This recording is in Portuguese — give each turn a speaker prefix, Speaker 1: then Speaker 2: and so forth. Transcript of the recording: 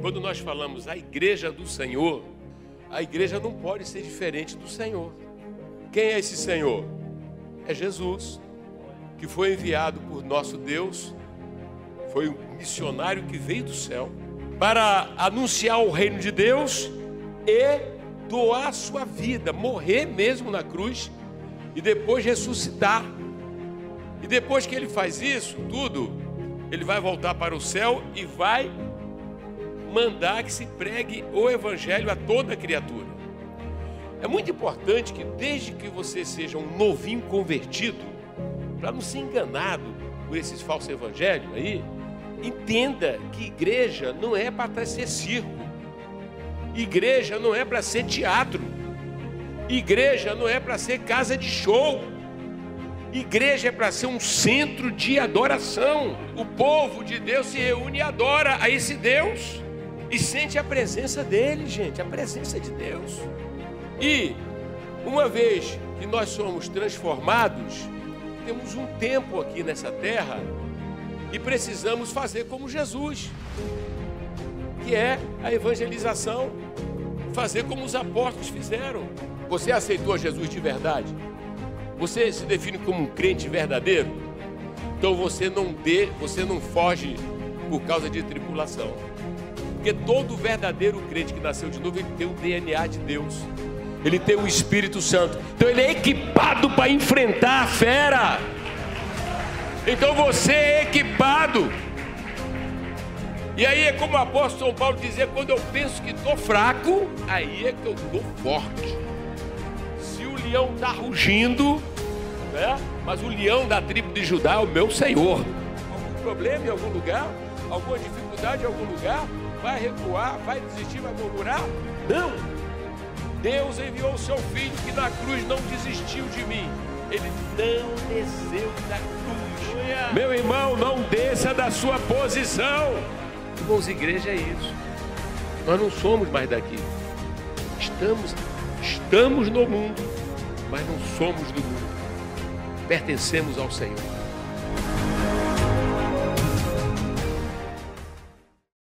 Speaker 1: Quando nós falamos a igreja do Senhor, a igreja não pode ser diferente do Senhor. Quem é esse Senhor? É Jesus, que foi enviado por nosso Deus, foi um missionário que veio do céu para anunciar o reino de Deus e doar sua vida, morrer mesmo na cruz e depois ressuscitar. E depois que ele faz isso, tudo, ele vai voltar para o céu e vai mandar que se pregue o evangelho a toda criatura. É muito importante que desde que você seja um novinho convertido, para não ser enganado por esses falsos evangelhos aí, entenda que igreja não é para ser circo. Igreja não é para ser teatro. Igreja não é para ser casa de show. Igreja é para ser um centro de adoração. O povo de Deus se reúne e adora a esse Deus e sente a presença dele, gente, a presença de Deus. E uma vez que nós somos transformados, temos um tempo aqui nessa terra e precisamos fazer como Jesus, que é a evangelização, fazer como os apóstolos fizeram. Você aceitou Jesus de verdade? Você se define como um crente verdadeiro? Então você não dê, você não foge por causa de tribulação. Porque todo verdadeiro crente que nasceu de novo, ele tem o DNA de Deus. Ele tem o Espírito Santo. Então ele é equipado para enfrentar a fera. Então você é equipado. E aí é como o apóstolo São Paulo dizia: quando eu penso que estou fraco, aí é que eu estou forte. Se o leão está rugindo, né? mas o leão da tribo de Judá é o meu Senhor. Algum problema em algum lugar? Alguma dificuldade em algum lugar? Vai recuar? Vai desistir? Vai murmurar? Não! Deus enviou o seu filho que na cruz não desistiu de mim. Ele não desceu da cruz. Meu irmão, não desça da sua posição. Irmãos, igreja é isso. Nós não somos mais daqui. Estamos, estamos no mundo, mas não somos do mundo. Pertencemos ao Senhor.